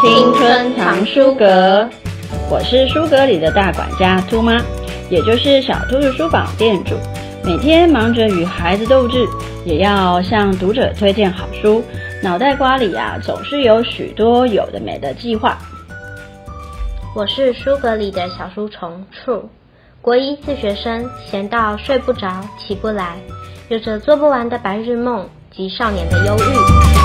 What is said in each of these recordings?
青春藏书阁，我是书阁里的大管家兔妈，也就是小兔子书坊店主。每天忙着与孩子斗智，也要向读者推荐好书，脑袋瓜里啊总是有许多有的没的计划。我是书阁里的小书虫处，国一自学生，闲到睡不着、起不来，有着做不完的白日梦及少年的忧郁。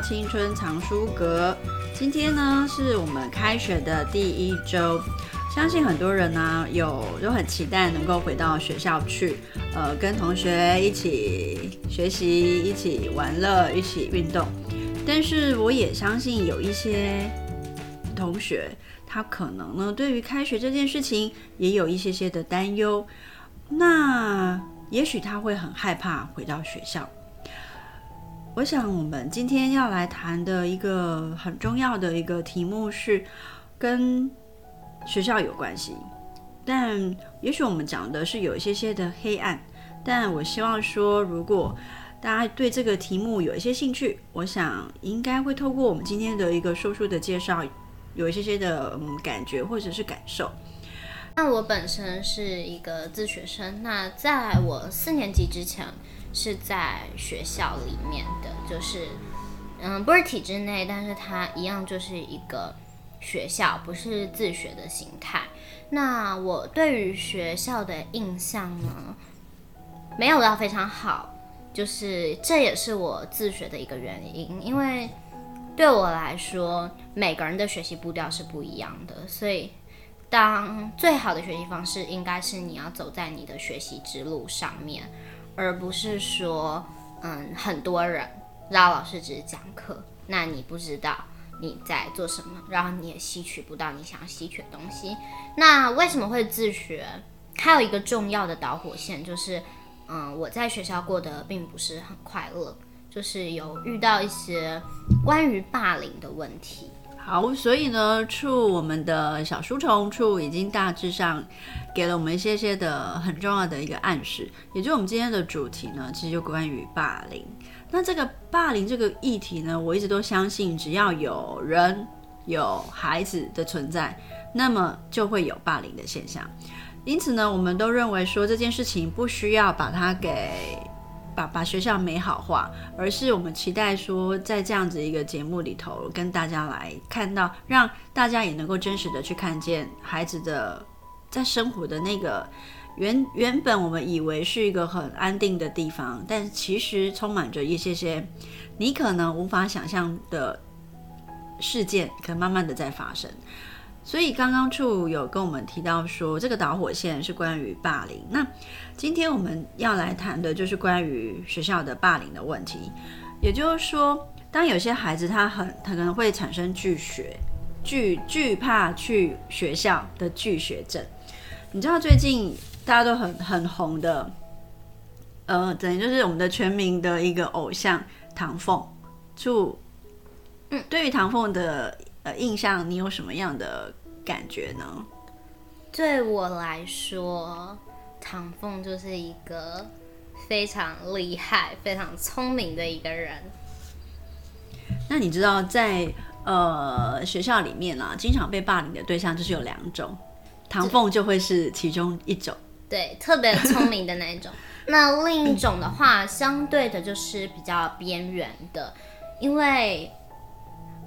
青春藏书阁，今天呢是我们开学的第一周。相信很多人呢、有都很期待能够回到学校去，呃，跟同学一起学习，一起玩乐，一起运动。但是我也相信有一些同学，他可能呢，对于开学这件事情也有一些些的担忧。那也许他会很害怕回到学校。我想我们今天要来谈的一个很重要的一个题目是跟。学校有关系，但也许我们讲的是有一些些的黑暗。但我希望说，如果大家对这个题目有一些兴趣，我想应该会透过我们今天的一个说书的介绍，有一些些的嗯感觉或者是感受。那我本身是一个自学生，那在我四年级之前是在学校里面的，就是嗯不是体制内，但是它一样就是一个。学校不是自学的形态。那我对于学校的印象呢，没有到非常好，就是这也是我自学的一个原因。因为对我来说，每个人的学习步调是不一样的，所以当最好的学习方式应该是你要走在你的学习之路上面，而不是说，嗯，很多人，然后老师只是讲课，那你不知道。你在做什么？然后你也吸取不到你想吸取的东西。那为什么会自学？还有一个重要的导火线就是，嗯，我在学校过得并不是很快乐，就是有遇到一些关于霸凌的问题。好，所以呢，处我们的小书虫处已经大致上给了我们一些些的很重要的一个暗示，也就是我们今天的主题呢，其实就关于霸凌。那这个霸凌这个议题呢，我一直都相信，只要有人有孩子的存在，那么就会有霸凌的现象。因此呢，我们都认为说这件事情不需要把它给把把学校美好化，而是我们期待说，在这样子一个节目里头，跟大家来看到，让大家也能够真实的去看见孩子的在生活的那个。原原本我们以为是一个很安定的地方，但其实充满着一些些你可能无法想象的事件，可能慢慢的在发生。所以刚刚处有跟我们提到说，这个导火线是关于霸凌。那今天我们要来谈的就是关于学校的霸凌的问题。也就是说，当有些孩子他很他可能会产生拒学、惧惧怕去学校的拒学症。你知道最近？大家都很很红的，呃，等于就是我们的全民的一个偶像唐凤。就，嗯，对于唐凤的呃印象，你有什么样的感觉呢？对我来说，唐凤就是一个非常厉害、非常聪明的一个人。那你知道在呃学校里面啊，经常被霸凌的对象就是有两种，唐凤就会是其中一种。对，特别聪明的那一种。那另一种的话，相对的就是比较边缘的，因为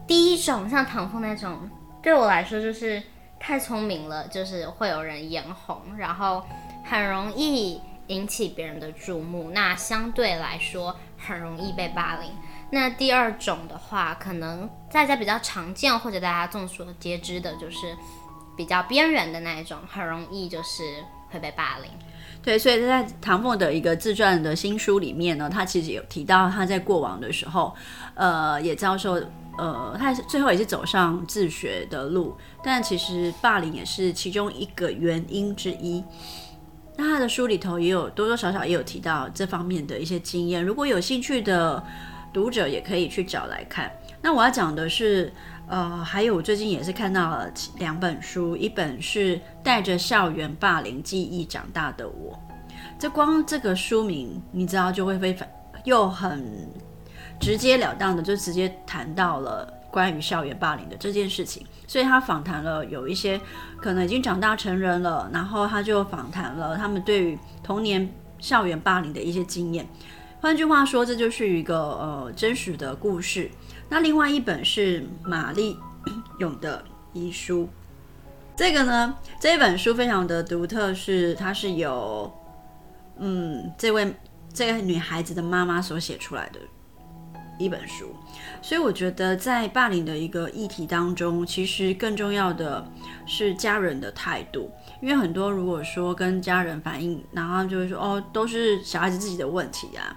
第一种像唐凤那种，对我来说就是太聪明了，就是会有人眼红，然后很容易引起别人的注目。那相对来说，很容易被霸凌。那第二种的话，可能大家比较常见或者大家众所皆知的，就是比较边缘的那一种，很容易就是。会被霸凌，对，所以在唐凤的一个自传的新书里面呢，他其实有提到他在过往的时候，呃，也遭受，呃，他最后也是走上自学的路，但其实霸凌也是其中一个原因之一。那他的书里头也有多多少少也有提到这方面的一些经验，如果有兴趣的读者也可以去找来看。那我要讲的是。呃，还有我最近也是看到了两本书，一本是带着校园霸凌记忆长大的我，这光这个书名你知道就会非常又很直截了当的就直接谈到了关于校园霸凌的这件事情。所以他访谈了有一些可能已经长大成人了，然后他就访谈了他们对于童年校园霸凌的一些经验。换句话说，这就是一个呃真实的故事。那另外一本是玛丽勇的遗书。这个呢，这本书非常的独特，是它是由嗯这位这个女孩子的妈妈所写出来的一本书。所以我觉得在霸凌的一个议题当中，其实更重要的是家人的态度，因为很多如果说跟家人反映，然后就会说哦，都是小孩子自己的问题啊。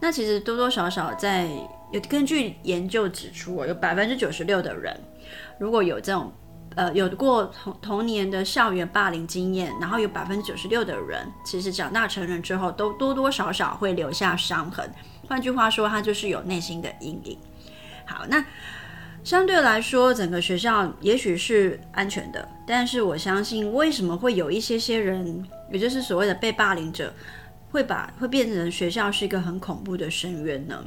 那其实多多少少在有根据研究指出，有百分之九十六的人如果有这种。呃，有过童童年的校园霸凌经验，然后有百分之九十六的人，其实长大成人之后，都多多少少会留下伤痕。换句话说，他就是有内心的阴影。好，那相对来说，整个学校也许是安全的，但是我相信，为什么会有一些些人，也就是所谓的被霸凌者，会把会变成学校是一个很恐怖的深渊呢？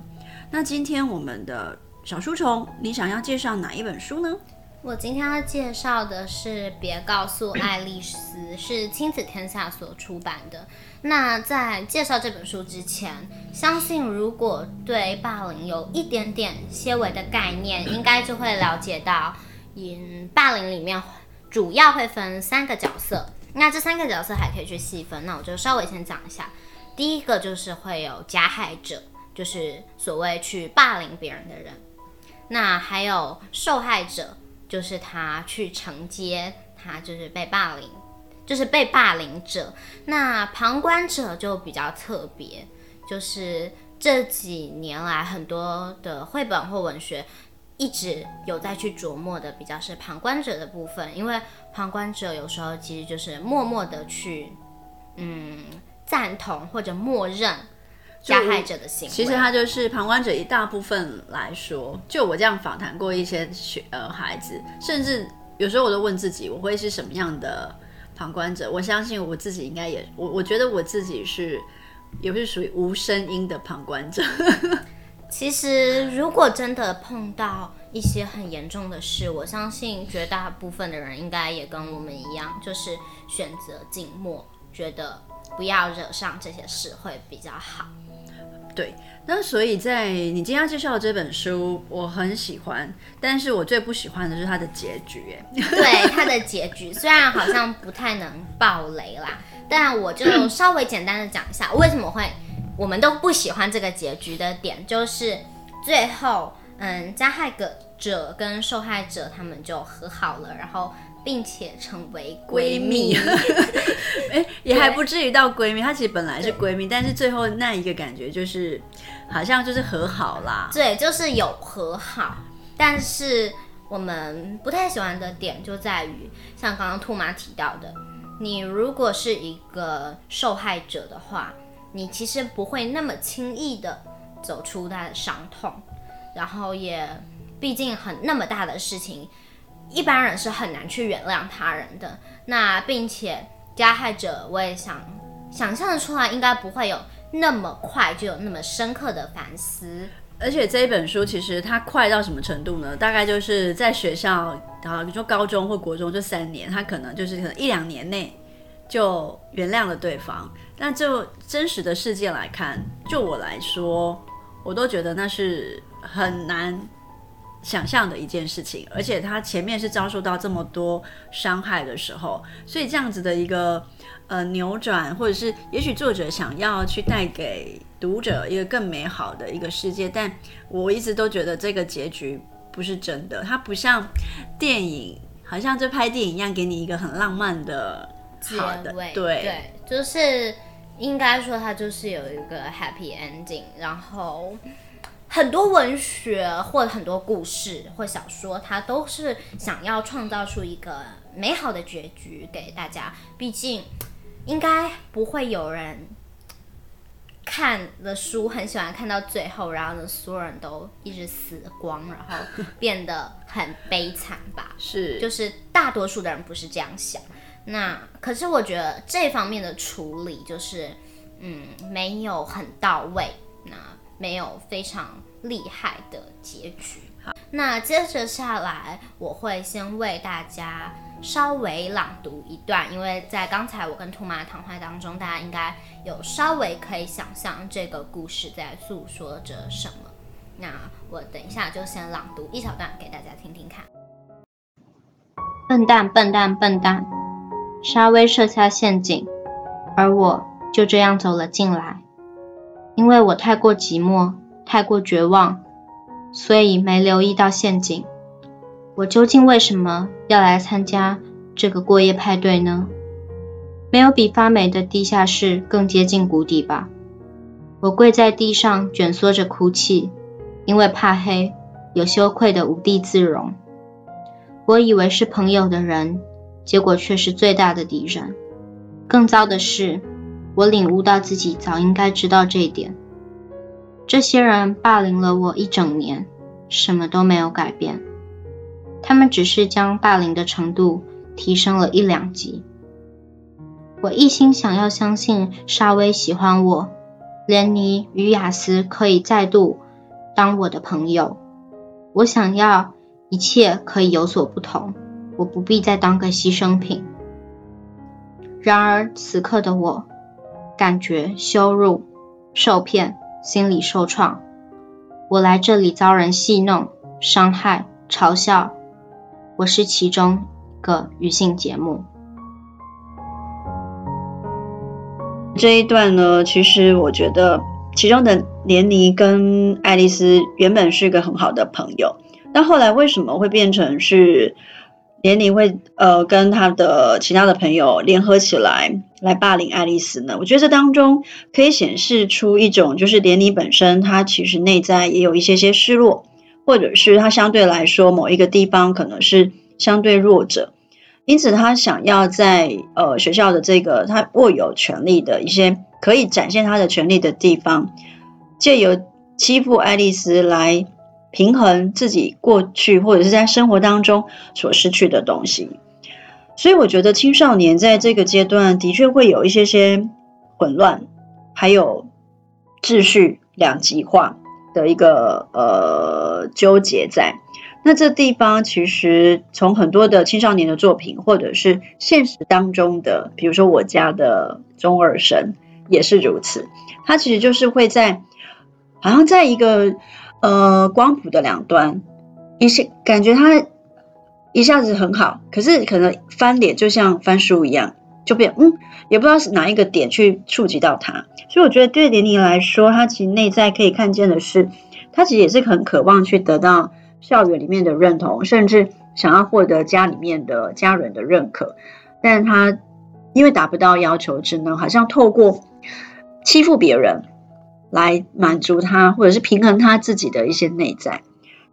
那今天我们的小书虫，你想要介绍哪一本书呢？我今天要介绍的是《别告诉爱丽丝》，是亲子天下所出版的。那在介绍这本书之前，相信如果对霸凌有一点点些微的概念，应该就会了解到，嗯，霸凌里面主要会分三个角色。那这三个角色还可以去细分，那我就稍微先讲一下。第一个就是会有加害者，就是所谓去霸凌别人的人。那还有受害者。就是他去承接，他就是被霸凌，就是被霸凌者。那旁观者就比较特别，就是这几年来很多的绘本或文学一直有在去琢磨的，比较是旁观者的部分。因为旁观者有时候其实就是默默的去，嗯，赞同或者默认。加害者的行为，其实他就是旁观者。一大部分来说，就我这样访谈过一些学呃孩子，甚至有时候我都问自己，我会是什么样的旁观者？我相信我自己应该也，我我觉得我自己是，也是属于无声音的旁观者。其实，如果真的碰到一些很严重的事，我相信绝大部分的人应该也跟我们一样，就是选择静默，觉得不要惹上这些事会比较好。对，那所以在你今天要介绍的这本书，我很喜欢，但是我最不喜欢的是它的结局。对，它的结局 虽然好像不太能爆雷啦，但我就稍微简单的讲一下为什么会我们都不喜欢这个结局的点，就是最后，嗯，加害者跟受害者他们就和好了，然后。并且成为闺蜜，哎，也还不至于到闺蜜。她其实本来是闺蜜，但是最后那一个感觉就是，好像就是和好啦。对，就是有和好，但是我们不太喜欢的点就在于，像刚刚兔妈提到的，你如果是一个受害者的话，你其实不会那么轻易的走出他的伤痛，然后也毕竟很那么大的事情。一般人是很难去原谅他人的，那并且加害者，我也想想象的出来，应该不会有那么快就有那么深刻的反思。而且这一本书其实它快到什么程度呢？大概就是在学校，然后比如说高中或国中这三年，他可能就是可能一两年内就原谅了对方。那就真实的事件来看，就我来说，我都觉得那是很难。想象的一件事情，而且他前面是遭受到这么多伤害的时候，所以这样子的一个呃扭转，或者是也许作者想要去带给读者一个更美好的一个世界，但我一直都觉得这个结局不是真的，它不像电影，好像就拍电影一样，给你一个很浪漫的好的。对对，就是应该说它就是有一个 happy ending，然后。很多文学或者很多故事或小说，它都是想要创造出一个美好的结局给大家。毕竟，应该不会有人看了书很喜欢看到最后，然后呢，所有人都一直死光，然后变得很悲惨吧？是，就是大多数的人不是这样想。那可是我觉得这方面的处理，就是嗯，没有很到位。那没有非常厉害的结局。好，那接着下来，我会先为大家稍微朗读一段，因为在刚才我跟兔妈的谈话当中，大家应该有稍微可以想象这个故事在诉说着什么。那我等一下就先朗读一小段给大家听听看。笨蛋，笨蛋，笨蛋！沙威设下陷阱，而我就这样走了进来。因为我太过寂寞，太过绝望，所以没留意到陷阱。我究竟为什么要来参加这个过夜派对呢？没有比发霉的地下室更接近谷底吧？我跪在地上，卷缩着哭泣，因为怕黑，有羞愧的无地自容。我以为是朋友的人，结果却是最大的敌人。更糟的是，我领悟到自己早应该知道这一点。这些人霸凌了我一整年，什么都没有改变。他们只是将霸凌的程度提升了一两级。我一心想要相信沙威喜欢我，连妮与雅斯可以再度当我的朋友。我想要一切可以有所不同，我不必再当个牺牲品。然而此刻的我。感觉羞辱、受骗、心理受创。我来这里遭人戏弄、伤害、嘲笑，我是其中一个女性节目。这一段呢，其实我觉得其中的莲妮跟爱丽丝原本是一个很好的朋友，但后来为什么会变成是？连你会呃跟他的其他的朋友联合起来来霸凌爱丽丝呢？我觉得这当中可以显示出一种，就是连你本身他其实内在也有一些些失落，或者是他相对来说某一个地方可能是相对弱者，因此他想要在呃学校的这个他握有权力的一些可以展现他的权力的地方，借由欺负爱丽丝来。平衡自己过去或者是在生活当中所失去的东西，所以我觉得青少年在这个阶段的确会有一些些混乱，还有秩序两极化的一个呃纠结在。那这地方其实从很多的青少年的作品，或者是现实当中的，比如说我家的中二神也是如此，他其实就是会在好像在一个。呃，光谱的两端，一些感觉他一下子很好，可是可能翻脸就像翻书一样，就变嗯，也不知道是哪一个点去触及到他。所以我觉得对莲妮来说，他其实内在可以看见的是，他其实也是很渴望去得到校园里面的认同，甚至想要获得家里面的家人的认可，但是他因为达不到要求，只能好像透过欺负别人。来满足他，或者是平衡他自己的一些内在，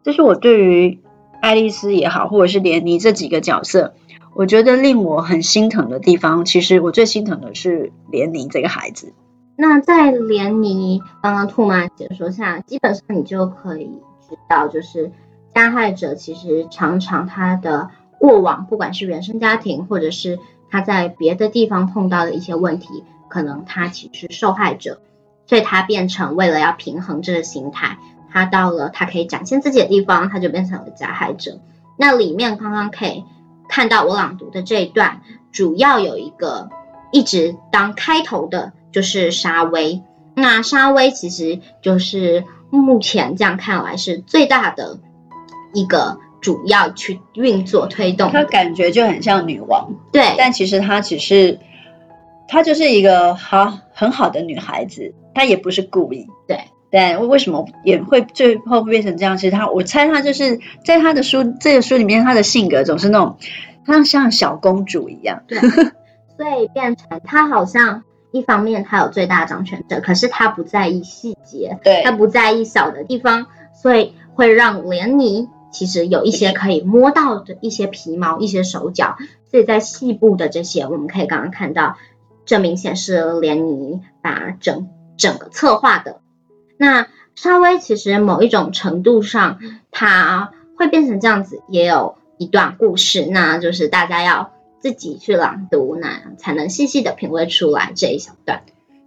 这是我对于爱丽丝也好，或者是莲妮这几个角色，我觉得令我很心疼的地方。其实我最心疼的是莲妮这个孩子。那在连妮刚刚兔妈解说下，基本上你就可以知道，就是加害者其实常常他的过往，不管是原生家庭，或者是他在别的地方碰到的一些问题，可能他其实是受害者。所以他变成为了要平衡这个心态，他到了他可以展现自己的地方，他就变成了加害者。那里面刚刚可以看到我朗读的这一段，主要有一个一直当开头的，就是沙威。那沙威其实就是目前这样看来是最大的一个主要去运作推动。他感觉就很像女王，对，但其实他只是。她就是一个好很好的女孩子，她也不是故意。对，但为什么也会最后变成这样？其实她，我猜她就是在她的书这个书里面，她的性格总是那种，她像小公主一样。对，所以变成她好像一方面她有最大掌权者，可是她不在意细节，对，她不在意小的地方，所以会让莲妮其实有一些可以摸到的一些皮毛、一些手脚。所以在细部的这些，我们可以刚刚看到。这明显是莲妮把整整个策划的。那沙威其实某一种程度上，它会变成这样子，也有一段故事，那就是大家要自己去朗读，那才能细细的品味出来这一小段。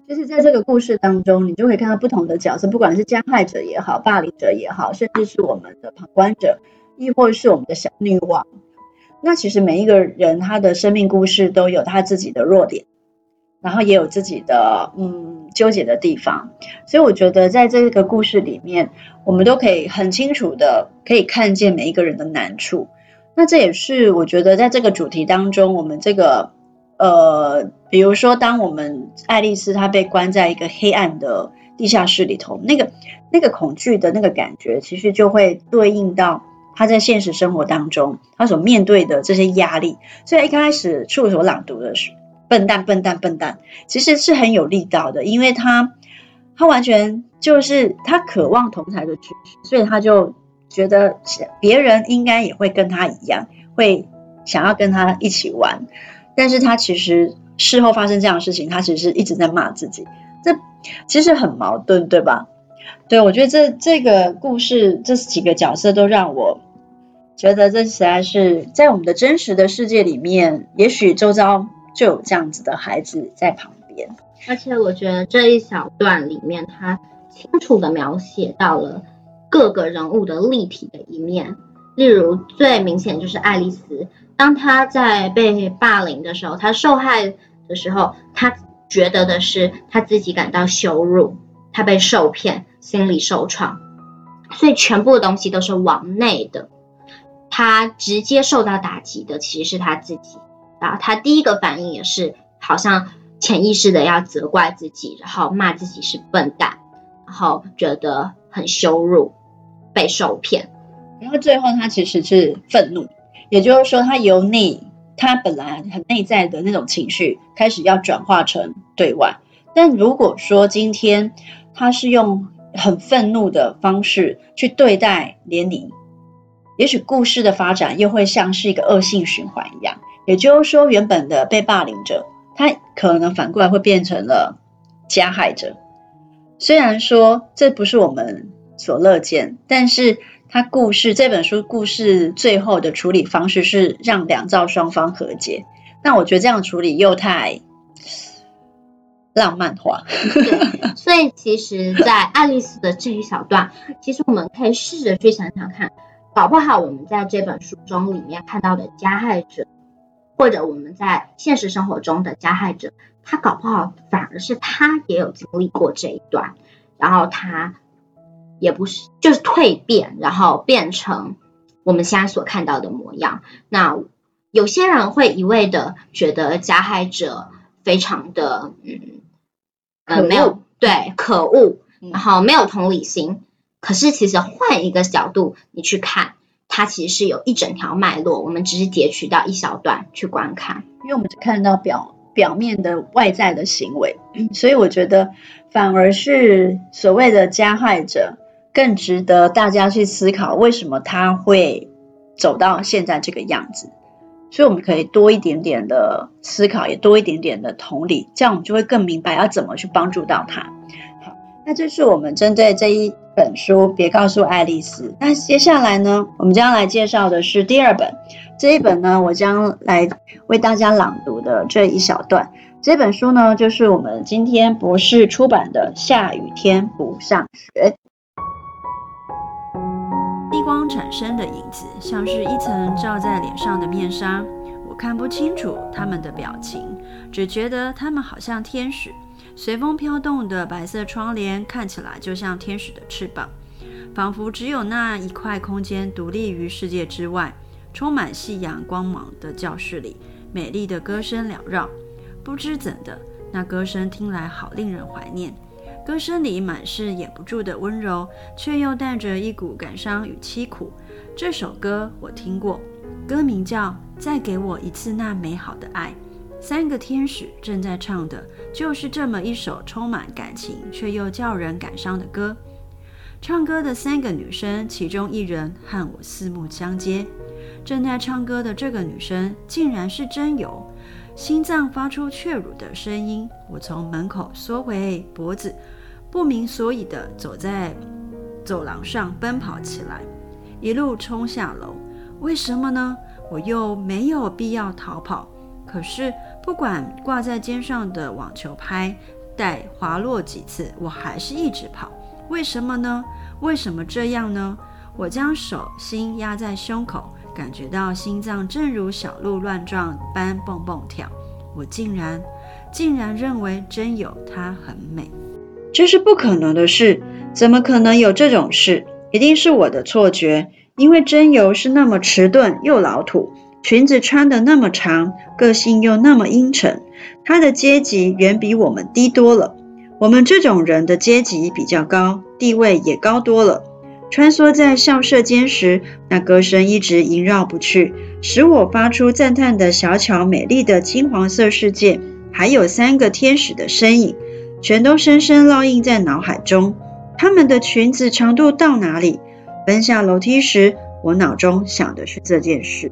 就是在这个故事当中，你就会看到不同的角色，不管是加害者也好，霸凌者也好，甚至是我们的旁观者，亦或是我们的小女王。那其实每一个人他的生命故事都有他自己的弱点，然后也有自己的嗯纠结的地方。所以我觉得在这个故事里面，我们都可以很清楚的可以看见每一个人的难处。那这也是我觉得在这个主题当中，我们这个。呃，比如说，当我们爱丽丝她被关在一个黑暗的地下室里头，那个那个恐惧的那个感觉，其实就会对应到她在现实生活当中她所面对的这些压力。所以一开始处所朗读的是“笨蛋，笨蛋，笨蛋”，其实是很有力道的，因为他他完全就是他渴望同台的剧，所以他就觉得别人应该也会跟他一样，会想要跟他一起玩。但是他其实事后发生这样的事情，他其实一直在骂自己，这其实很矛盾，对吧？对，我觉得这这个故事这几个角色都让我觉得这实在是在我们的真实的世界里面，也许周遭就有这样子的孩子在旁边。而且我觉得这一小段里面，他清楚地描写到了各个人物的立体的一面，例如最明显就是爱丽丝。当她在被霸凌的时候，她受害的时候，他觉得的是他自己感到羞辱，他被受骗，心理受创，所以全部的东西都是往内的。他直接受到打击的其实是他自己，然后他第一个反应也是好像潜意识的要责怪自己，然后骂自己是笨蛋，然后觉得很羞辱，被受骗，然后最后他其实是愤怒。也就是说，他由内，他本来很内在的那种情绪，开始要转化成对外。但如果说今天他是用很愤怒的方式去对待连妮，也许故事的发展又会像是一个恶性循环一样。也就是说，原本的被霸凌者，他可能反过来会变成了加害者。虽然说这不是我们所乐见，但是。他故事这本书故事最后的处理方式是让两造双方和解，那我觉得这样处理又太浪漫化。所以其实，在爱丽丝的这一小段，其实我们可以试着去想想看，搞不好我们在这本书中里面看到的加害者，或者我们在现实生活中的加害者，他搞不好反而是他也有经历过这一段，然后他。也不是，就是蜕变，然后变成我们现在所看到的模样。那有些人会一味的觉得加害者非常的嗯，呃，没有，对，可恶，然后没有同理心。可是其实换一个角度你去看，它其实是有一整条脉络，我们只是截取到一小段去观看，因为我们只看到表表面的外在的行为，所以我觉得反而是所谓的加害者。更值得大家去思考，为什么他会走到现在这个样子？所以我们可以多一点点的思考，也多一点点的同理，这样我们就会更明白要怎么去帮助到他。那这是我们针对这一本书，别告诉爱丽丝。那接下来呢，我们将来介绍的是第二本。这一本呢，我将来为大家朗读的这一小段。这本书呢，就是我们今天博士出版的《下雨天不上学》。逆光产生的影子，像是一层罩在脸上的面纱。我看不清楚他们的表情，只觉得他们好像天使。随风飘动的白色窗帘看起来就像天使的翅膀，仿佛只有那一块空间独立于世界之外。充满夕阳光芒的教室里，美丽的歌声缭绕。不知怎的，那歌声听来好令人怀念。歌声里满是掩不住的温柔，却又带着一股感伤与凄苦。这首歌我听过，歌名叫《再给我一次那美好的爱》。三个天使正在唱的，就是这么一首充满感情却又叫人感伤的歌。唱歌的三个女生，其中一人和我四目相接。正在唱歌的这个女生，竟然是真由。心脏发出雀乳的声音，我从门口缩回脖子，不明所以地走在走廊上奔跑起来，一路冲下楼。为什么呢？我又没有必要逃跑。可是不管挂在肩上的网球拍带滑落几次，我还是一直跑。为什么呢？为什么这样呢？我将手心压在胸口，感觉到心脏正如小鹿乱撞般蹦蹦跳。我竟然，竟然认为真由她很美。这是不可能的事，怎么可能有这种事？一定是我的错觉，因为真由是那么迟钝又老土，裙子穿得那么长，个性又那么阴沉。她的阶级远比我们低多了，我们这种人的阶级比较高，地位也高多了。穿梭在校舍间时，那歌声一直萦绕不去，使我发出赞叹的小巧美丽的金黄色世界，还有三个天使的身影。全都深深烙印在脑海中。她们的裙子长度到哪里？奔下楼梯时，我脑中想的是这件事。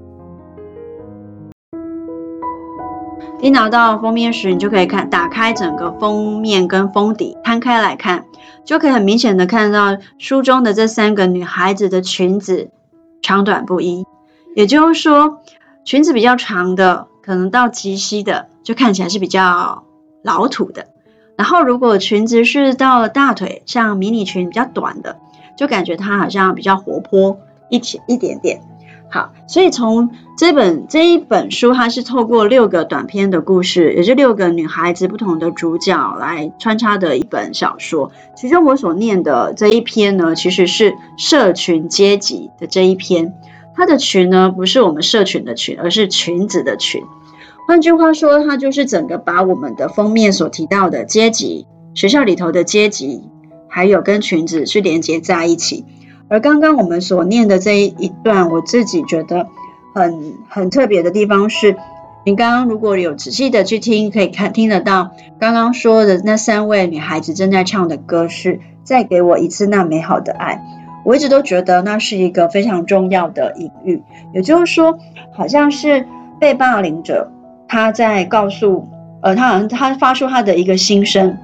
一拿到封面时，你就可以看，打开整个封面跟封底，摊开来看，就可以很明显的看到书中的这三个女孩子的裙子长短不一。也就是说，裙子比较长的，可能到及膝的，就看起来是比较老土的。然后，如果裙子是到了大腿，像迷你裙比较短的，就感觉它好像比较活泼一点一点点。好，所以从这本这一本书，它是透过六个短篇的故事，也就六个女孩子不同的主角来穿插的一本小说。其中我所念的这一篇呢，其实是社群阶级的这一篇。它的群呢，不是我们社群的群，而是裙子的裙。换句话说，它就是整个把我们的封面所提到的阶级，学校里头的阶级，还有跟裙子去连接在一起。而刚刚我们所念的这一段，我自己觉得很很特别的地方是，你刚刚如果有仔细的去听，可以看听得到刚刚说的那三位女孩子正在唱的歌是“再给我一次那美好的爱”。我一直都觉得那是一个非常重要的隐喻，也就是说，好像是被霸凌者。他在告诉，呃，他好像他发出他的一个心声，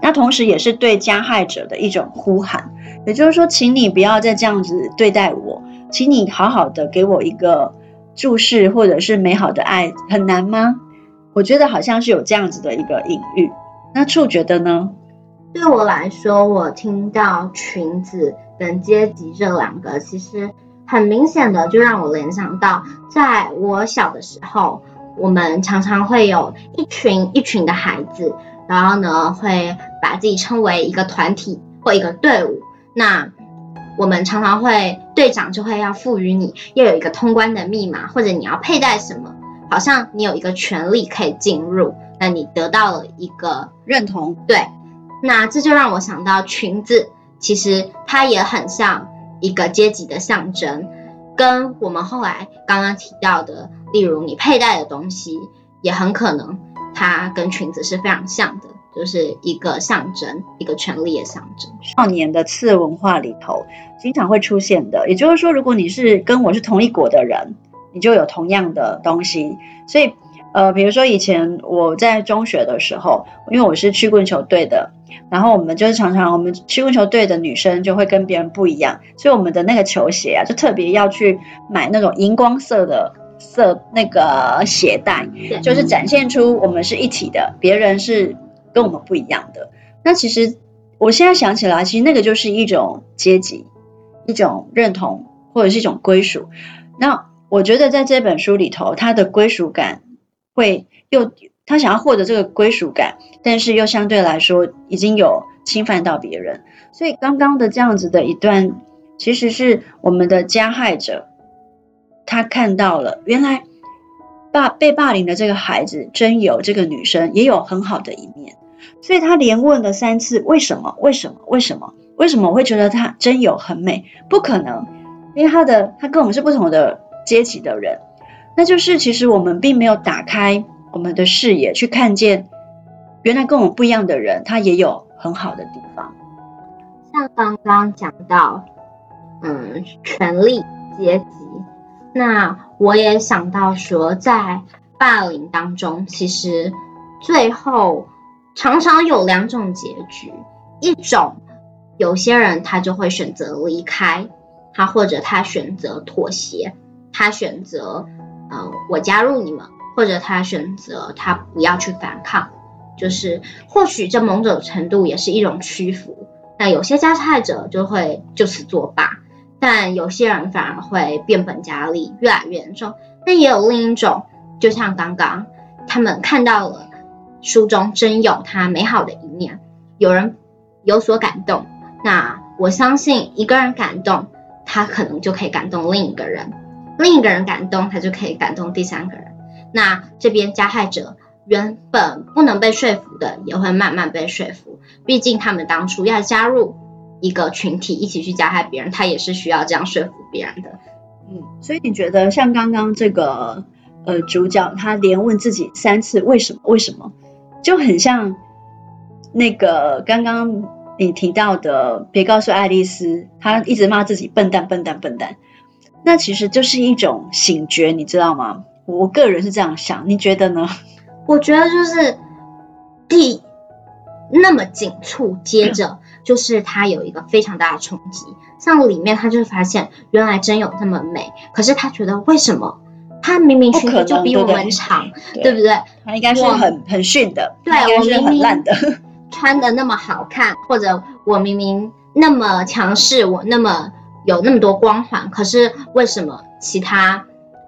那同时也是对加害者的一种呼喊，也就是说，请你不要再这样子对待我，请你好好的给我一个注视或者是美好的爱，很难吗？我觉得好像是有这样子的一个隐喻。那处觉得呢？对我来说，我听到裙子跟阶级这两个，其实很明显的就让我联想到，在我小的时候。我们常常会有一群一群的孩子，然后呢，会把自己称为一个团体或一个队伍。那我们常常会队长就会要赋予你要有一个通关的密码，或者你要佩戴什么，好像你有一个权利可以进入。那你得到了一个认同，对。那这就让我想到裙子，其实它也很像一个阶级的象征。跟我们后来刚刚提到的，例如你佩戴的东西，也很可能它跟裙子是非常像的，就是一个象征，一个权力的象征。少年的次文化里头经常会出现的，也就是说，如果你是跟我是同一国的人，你就有同样的东西，所以。呃，比如说以前我在中学的时候，因为我是曲棍球队的，然后我们就是常常我们曲棍球队的女生就会跟别人不一样，所以我们的那个球鞋啊，就特别要去买那种荧光色的色那个鞋带，就是展现出我们是一体的，别人是跟我们不一样的。那其实我现在想起来，其实那个就是一种阶级，一种认同，或者是一种归属。那我觉得在这本书里头，他的归属感。会又他想要获得这个归属感，但是又相对来说已经有侵犯到别人，所以刚刚的这样子的一段，其实是我们的加害者，他看到了原来霸被霸凌的这个孩子真有这个女生也有很好的一面，所以他连问了三次为什么为什么为什么为什么我会觉得他真有很美？不可能，因为他的他跟我们是不同的阶级的人。那就是，其实我们并没有打开我们的视野，去看见原来跟我们不一样的人，他也有很好的地方。像刚刚讲到，嗯，权力阶级，那我也想到说，在霸凌当中，其实最后常常有两种结局，一种有些人他就会选择离开，他或者他选择妥协，他选择。嗯，我加入你们，或者他选择他不要去反抗。就是或许这某种程度也是一种屈服。那有些加害者就会就此作罢，但有些人反而会变本加厉，越来越严重。那也有另一种，就像刚刚他们看到了书中真有他美好的一面，有人有所感动。那我相信一个人感动，他可能就可以感动另一个人，另一个人感动，他就可以感动第三个人。那这边加害者。原本不能被说服的，也会慢慢被说服。毕竟他们当初要加入一个群体，一起去加害别人，他也是需要这样说服别人的。嗯，所以你觉得像刚刚这个呃主角，他连问自己三次为什么？为什么？就很像那个刚刚你提到的，别告诉爱丽丝，她一直骂自己笨蛋、笨蛋、笨蛋。那其实就是一种醒觉，你知道吗？我个人是这样想，你觉得呢？我觉得就是第那么紧促，接着就是他有一个非常大的冲击。像里面他就发现原来真有这么美，可是他觉得为什么他明明裙子就比我们长，对，不对？他应该是很很逊的，对，我明明 穿的那么好看，或者我明明那么强势，我那么有那么多光环，可是为什么其他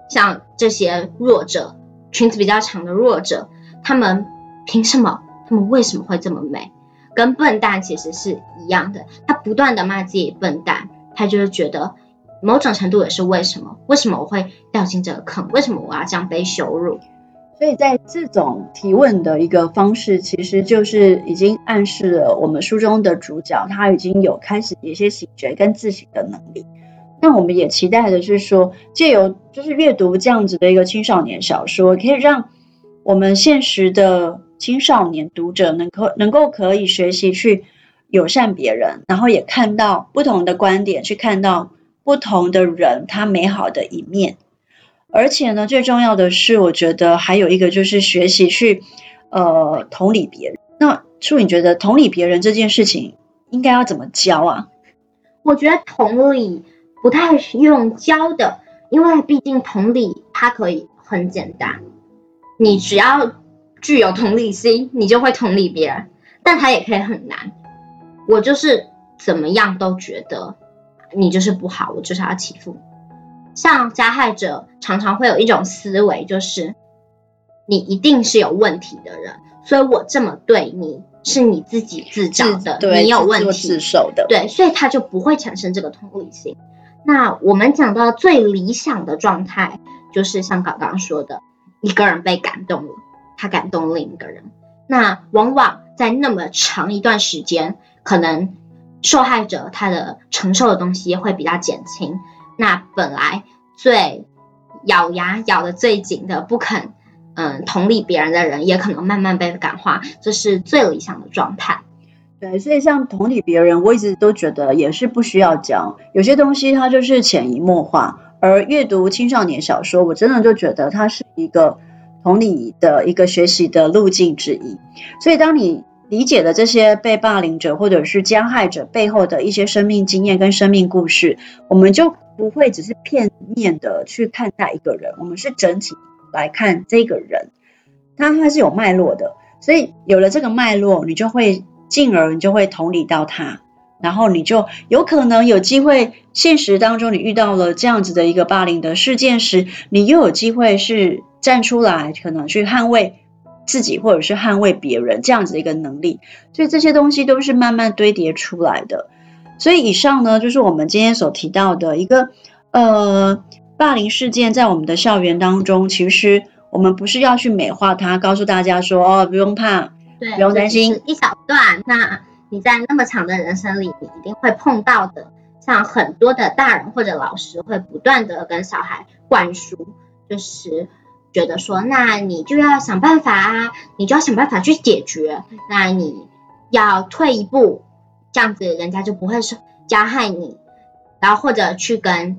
像这些弱者？裙子比较长的弱者，他们凭什么？他们为什么会这么美？跟笨蛋其实是一样的。他不断的骂自己笨蛋，他就是觉得某种程度也是为什么？为什么我会掉进这个坑？为什么我要这样被羞辱？所以在这种提问的一个方式，其实就是已经暗示了我们书中的主角，他已经有开始一些醒觉跟自省的能力。那我们也期待的是说，借由就是阅读这样子的一个青少年小说，可以让我们现实的青少年读者能够能够可以学习去友善别人，然后也看到不同的观点，去看到不同的人他美好的一面。而且呢，最重要的是，我觉得还有一个就是学习去呃同理别人。那书，你觉得同理别人这件事情应该要怎么教啊？我觉得同理。不太用教的，因为毕竟同理它可以很简单，你只要具有同理心，你就会同理别人。但它也可以很难，我就是怎么样都觉得你就是不好，我就是要欺负你。像加害者常常会有一种思维，就是你一定是有问题的人，所以我这么对你是你自己自找的，你有问题，自受的，对，所以他就不会产生这个同理心。那我们讲到最理想的状态，就是像刚刚说的，一个人被感动了，他感动另一个人。那往往在那么长一段时间，可能受害者他的承受的东西会比较减轻。那本来最咬牙咬得最紧的，不肯嗯同理别人的人，也可能慢慢被感化，这是最理想的状态。对，所以像同理别人，我一直都觉得也是不需要教，有些东西它就是潜移默化。而阅读青少年小说，我真的就觉得它是一个同理的一个学习的路径之一。所以当你理解了这些被霸凌者或者是加害者背后的一些生命经验跟生命故事，我们就不会只是片面的去看待一个人，我们是整体来看这个人，他还是有脉络的。所以有了这个脉络，你就会。进而你就会同理到他，然后你就有可能有机会，现实当中你遇到了这样子的一个霸凌的事件时，你又有机会是站出来，可能去捍卫自己或者是捍卫别人这样子的一个能力。所以这些东西都是慢慢堆叠出来的。所以以上呢，就是我们今天所提到的一个呃霸凌事件，在我们的校园当中，其实我们不是要去美化它，告诉大家说哦，不用怕。对，不用担心一小段。那你在那么长的人生里，你一定会碰到的。像很多的大人或者老师会不断的跟小孩灌输，就是觉得说，那你就要想办法啊，你就要想办法去解决。那你要退一步，这样子人家就不会说加害你。然后或者去跟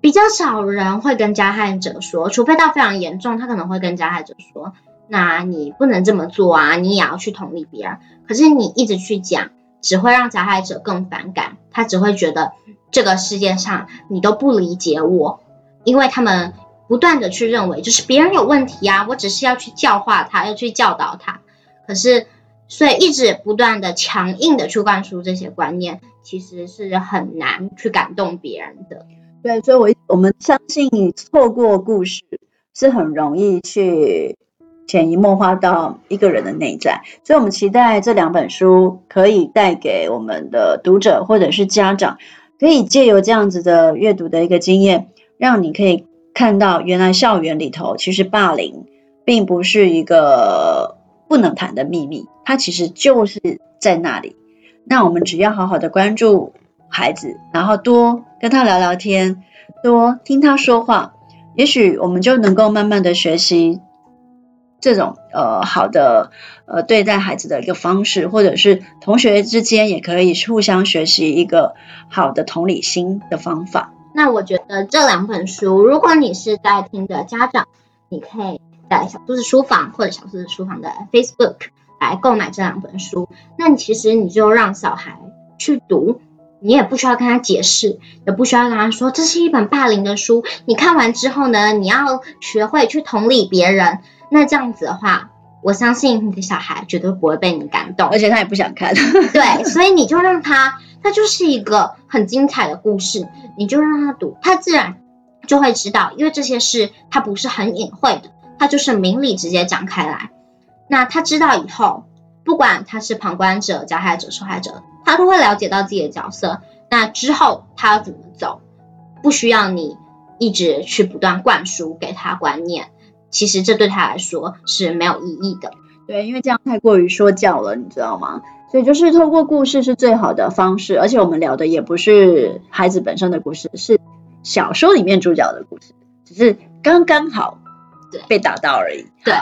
比较少人会跟加害者说，除非到非常严重，他可能会跟加害者说。那你不能这么做啊！你也要去同理别人。可是你一直去讲，只会让加害者更反感。他只会觉得这个世界上你都不理解我，因为他们不断的去认为就是别人有问题啊，我只是要去教化他，要去教导他。可是，所以一直不断的强硬的去灌输这些观念，其实是很难去感动别人的。对，所以我我们相信，透过故事是很容易去潜移默化到一个人的内在。所以我们期待这两本书可以带给我们的读者或者是家长，可以借由这样子的阅读的一个经验，让你可以看到，原来校园里头其实霸凌并不是一个不能谈的秘密，它其实就是在那里。那我们只要好好的关注孩子，然后多跟他聊聊天，多听他说话，也许我们就能够慢慢的学习这种呃好的呃对待孩子的一个方式，或者是同学之间也可以互相学习一个好的同理心的方法。那我觉得这两本书，如果你是在听的家长，你可以在小兔子书房或者小兔子书房的 Facebook 来购买这两本书。那你其实你就让小孩去读，你也不需要跟他解释，也不需要跟他说这是一本霸凌的书。你看完之后呢，你要学会去同理别人。那这样子的话，我相信你的小孩绝对不会被你感动，而且他也不想看。对，所以你就让他。它就是一个很精彩的故事，你就让他读，他自然就会知道，因为这些事他不是很隐晦的，他就是明理直接讲开来。那他知道以后，不管他是旁观者、加害者、受害者，他都会了解到自己的角色。那之后他要怎么走，不需要你一直去不断灌输给他观念，其实这对他来说是没有意义的。对，因为这样太过于说教了，你知道吗？所以就是透过故事是最好的方式，而且我们聊的也不是孩子本身的故事，是小说里面主角的故事，只是刚刚好被打到而已。对，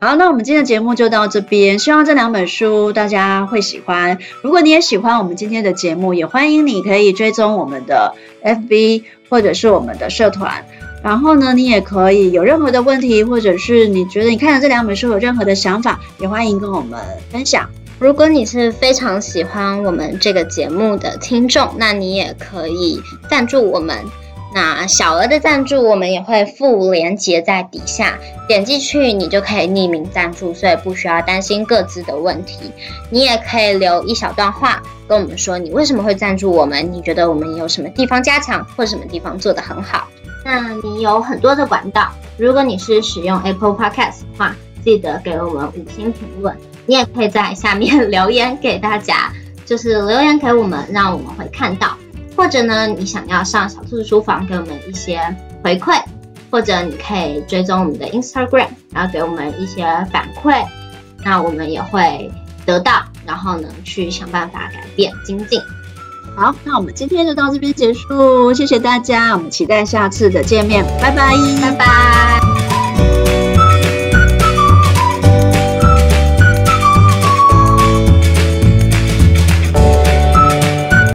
好，那我们今天的节目就到这边，希望这两本书大家会喜欢。如果你也喜欢我们今天的节目，也欢迎你可以追踪我们的 FB 或者是我们的社团。然后呢，你也可以有任何的问题，或者是你觉得你看了这两本书有任何的想法，也欢迎跟我们分享。如果你是非常喜欢我们这个节目的听众，那你也可以赞助我们。那小额的赞助我们也会附连结在底下，点进去你就可以匿名赞助，所以不需要担心各自的问题。你也可以留一小段话跟我们说，你为什么会赞助我们？你觉得我们有什么地方加强，或什么地方做得很好？那你有很多的管道，如果你是使用 Apple Podcast 的话，记得给我们五星评论。你也可以在下面 留言给大家，就是留言给我们，让我们会看到。或者呢，你想要上小兔子书房给我们一些回馈，或者你可以追踪我们的 Instagram，然后给我们一些反馈，那我们也会得到，然后呢，去想办法改变精进。好，那我们今天就到这边结束，谢谢大家，我们期待下次的见面，拜拜，拜拜。